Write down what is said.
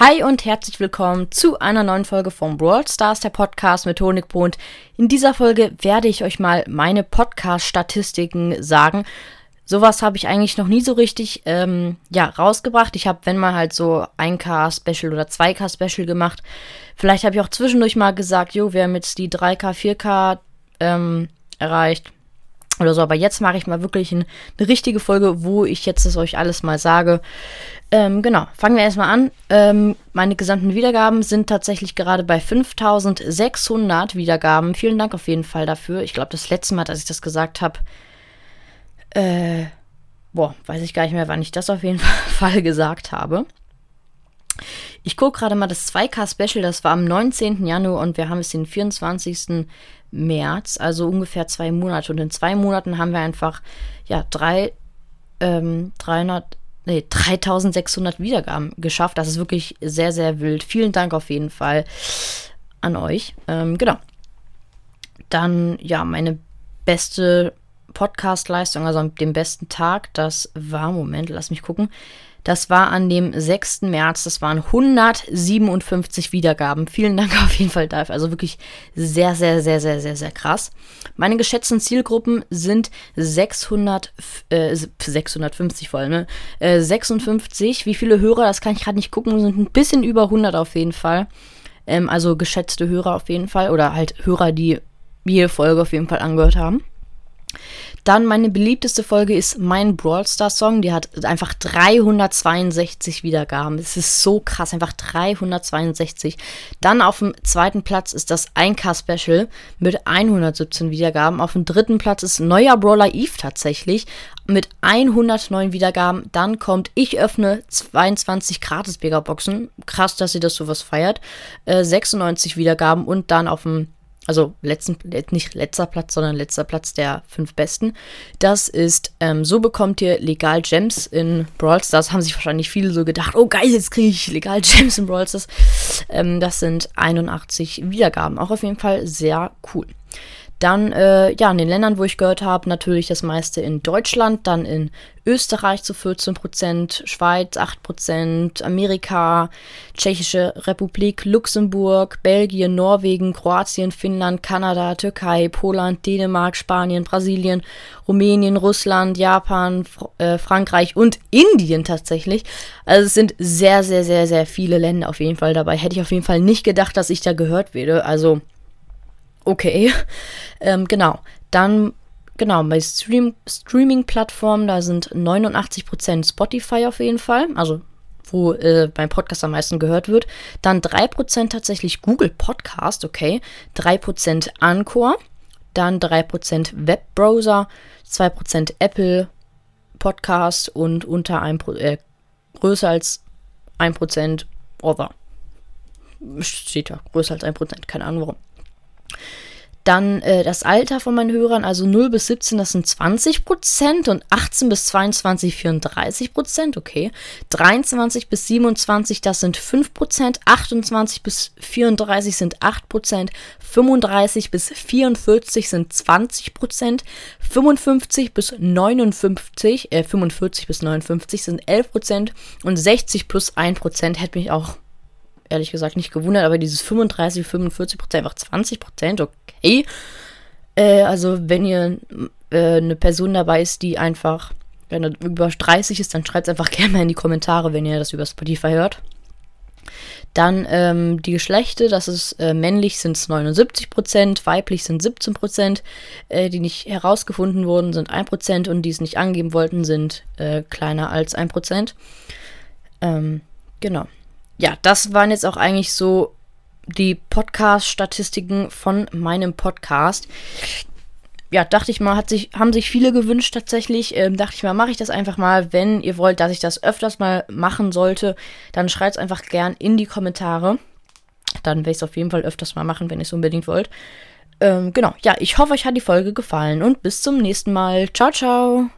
Hi und herzlich willkommen zu einer neuen Folge vom Brawl Stars, der Podcast mit Honigbrot. In dieser Folge werde ich euch mal meine Podcast-Statistiken sagen. Sowas habe ich eigentlich noch nie so richtig ähm, ja, rausgebracht. Ich habe, wenn mal halt so 1K-Special oder 2K-Special gemacht. Vielleicht habe ich auch zwischendurch mal gesagt, jo, wir haben jetzt die 3K, 4K ähm, erreicht oder so. Aber jetzt mache ich mal wirklich ein, eine richtige Folge, wo ich jetzt das euch alles mal sage. Ähm, genau, fangen wir erstmal an. Ähm, meine gesamten Wiedergaben sind tatsächlich gerade bei 5600 Wiedergaben. Vielen Dank auf jeden Fall dafür. Ich glaube, das letzte Mal, dass ich das gesagt habe, äh, boah, weiß ich gar nicht mehr, wann ich das auf jeden Fall gesagt habe. Ich gucke gerade mal das 2K-Special, das war am 19. Januar und wir haben es den 24. März, also ungefähr zwei Monate. Und in zwei Monaten haben wir einfach, ja, drei, ähm, 300, nee, 3600 Wiedergaben geschafft. Das ist wirklich sehr, sehr wild. Vielen Dank auf jeden Fall an euch. Ähm, genau. Dann, ja, meine beste Podcast-Leistung, also den besten Tag, das war, Moment, lass mich gucken. Das war an dem 6. März. Das waren 157 Wiedergaben. Vielen Dank auf jeden Fall dafür. Also wirklich sehr, sehr, sehr, sehr, sehr, sehr krass. Meine geschätzten Zielgruppen sind 600, äh, 650 vor allem, ne? Äh, 56. Wie viele Hörer, das kann ich gerade nicht gucken, sind ein bisschen über 100 auf jeden Fall. Ähm, also geschätzte Hörer auf jeden Fall. Oder halt Hörer, die jede Folge auf jeden Fall angehört haben. Dann meine beliebteste Folge ist mein Brawl Stars Song. Die hat einfach 362 Wiedergaben. Es ist so krass, einfach 362. Dann auf dem zweiten Platz ist das 1K Special mit 117 Wiedergaben. Auf dem dritten Platz ist neuer Brawler Eve tatsächlich mit 109 Wiedergaben. Dann kommt Ich öffne 22 gratis Boxen. Krass, dass ihr das sowas feiert. Äh, 96 Wiedergaben und dann auf dem also letzten, nicht letzter Platz, sondern letzter Platz der fünf besten. Das ist, ähm, so bekommt ihr legal Gems in Brawl Stars. Haben sich wahrscheinlich viele so gedacht, oh geil, jetzt kriege ich legal Gems in Brawl Stars. Ähm, das sind 81 Wiedergaben. Auch auf jeden Fall sehr cool. Dann, äh, ja, in den Ländern, wo ich gehört habe, natürlich das meiste in Deutschland, dann in Österreich zu 14%, Schweiz 8%, Amerika, Tschechische Republik, Luxemburg, Belgien, Norwegen, Kroatien, Finnland, Kanada, Türkei, Poland, Dänemark, Spanien, Brasilien, Rumänien, Russland, Japan, Fr äh, Frankreich und Indien tatsächlich. Also es sind sehr, sehr, sehr, sehr viele Länder auf jeden Fall dabei. Hätte ich auf jeden Fall nicht gedacht, dass ich da gehört werde. Also okay. Ähm, genau. Dann, genau, bei Stream Streaming-Plattformen, da sind 89% Spotify auf jeden Fall. Also wo äh, beim Podcast am meisten gehört wird. Dann 3% tatsächlich Google Podcast, okay. 3% Anchor. Dann 3% Webbrowser. 2% Apple Podcast und unter 1%, äh, größer als 1% Other. Steht ja, größer als 1%, keine Ahnung warum. Dann äh, das Alter von meinen Hörern, also 0 bis 17, das sind 20 Prozent und 18 bis 22 34 Prozent, okay. 23 bis 27, das sind 5 Prozent. 28 bis 34 sind 8 Prozent. 35 bis 44 sind 20 Prozent. 55 bis 59, äh, 45 bis 59 sind 11 Prozent. Und 60 plus 1 Prozent hätte mich auch ehrlich gesagt nicht gewundert, aber dieses 35, 45 Prozent, einfach 20 Prozent, okay. Äh, also wenn ihr äh, eine Person dabei ist, die einfach, wenn er über 30 ist, dann schreibt es einfach gerne mal in die Kommentare, wenn ihr das über Spotify hört. Dann ähm, die Geschlechter, das ist äh, männlich sind es 79%, weiblich sind 17%, äh, die nicht herausgefunden wurden, sind 1% und die es nicht angeben wollten, sind äh, kleiner als 1%. Ähm, genau ja, das waren jetzt auch eigentlich so die Podcast-Statistiken von meinem Podcast. Ja, dachte ich mal, hat sich, haben sich viele gewünscht tatsächlich. Ähm, dachte ich mal, mache ich das einfach mal. Wenn ihr wollt, dass ich das öfters mal machen sollte, dann schreibt es einfach gern in die Kommentare. Dann werde ich es auf jeden Fall öfters mal machen, wenn ihr es unbedingt wollt. Ähm, genau, ja, ich hoffe, euch hat die Folge gefallen und bis zum nächsten Mal. Ciao, ciao.